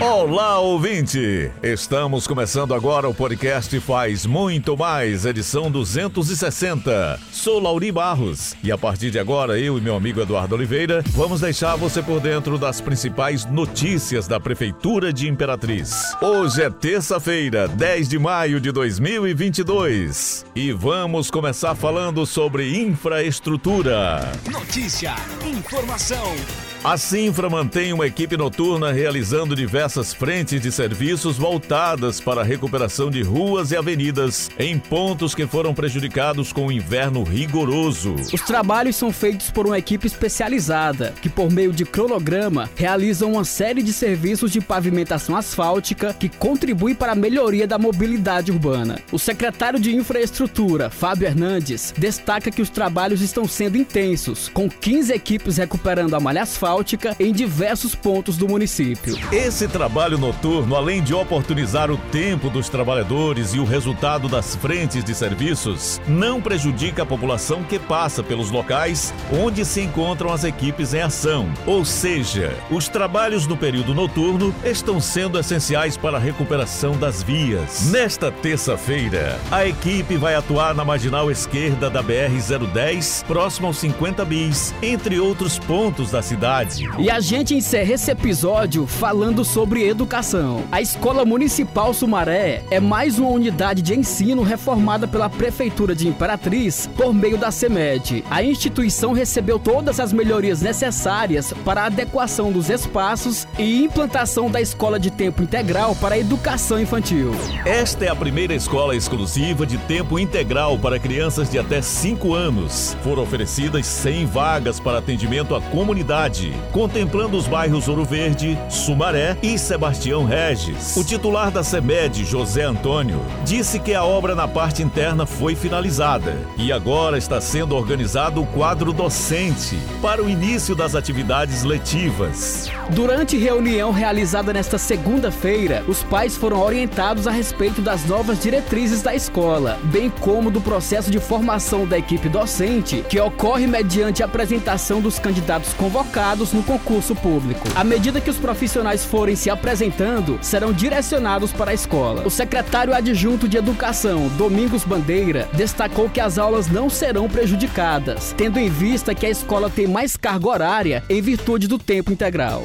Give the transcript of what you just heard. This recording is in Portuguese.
Olá, ouvinte! Estamos começando agora o podcast Faz Muito Mais, edição 260. Sou Lauri Barros e a partir de agora eu e meu amigo Eduardo Oliveira vamos deixar você por dentro das principais notícias da Prefeitura de Imperatriz. Hoje é terça-feira, 10 de maio de 2022 e vamos começar falando sobre infraestrutura. Notícia, informação a Sinfra mantém uma equipe noturna realizando diversas frentes de serviços voltadas para a recuperação de ruas e avenidas em pontos que foram prejudicados com o inverno rigoroso. Os trabalhos são feitos por uma equipe especializada que, por meio de cronograma, realiza uma série de serviços de pavimentação asfáltica que contribui para a melhoria da mobilidade urbana. O secretário de Infraestrutura, Fábio Hernandes, destaca que os trabalhos estão sendo intensos, com 15 equipes recuperando a malha asfáltica asfáltica em diversos pontos do município. Esse trabalho noturno, além de oportunizar o tempo dos trabalhadores e o resultado das frentes de serviços, não prejudica a população que passa pelos locais onde se encontram as equipes em ação. Ou seja, os trabalhos no período noturno estão sendo essenciais para a recuperação das vias. Nesta terça-feira, a equipe vai atuar na marginal esquerda da BR-010, próximo aos 50 bis, entre outros pontos da cidade e a gente encerra esse episódio falando sobre educação. A Escola Municipal Sumaré é mais uma unidade de ensino reformada pela Prefeitura de Imperatriz por meio da CEMED. A instituição recebeu todas as melhorias necessárias para a adequação dos espaços e implantação da escola de tempo integral para a educação infantil. Esta é a primeira escola exclusiva de tempo integral para crianças de até 5 anos. Foram oferecidas 100 vagas para atendimento à comunidade contemplando os bairros Ouro Verde, Sumaré e Sebastião Regis. O titular da SEMED, José Antônio, disse que a obra na parte interna foi finalizada e agora está sendo organizado o quadro docente para o início das atividades letivas. Durante reunião realizada nesta segunda-feira, os pais foram orientados a respeito das novas diretrizes da escola, bem como do processo de formação da equipe docente, que ocorre mediante a apresentação dos candidatos convocados no concurso público. À medida que os profissionais forem se apresentando, serão direcionados para a escola. O secretário adjunto de Educação, Domingos Bandeira, destacou que as aulas não serão prejudicadas, tendo em vista que a escola tem mais carga horária em virtude do tempo integral.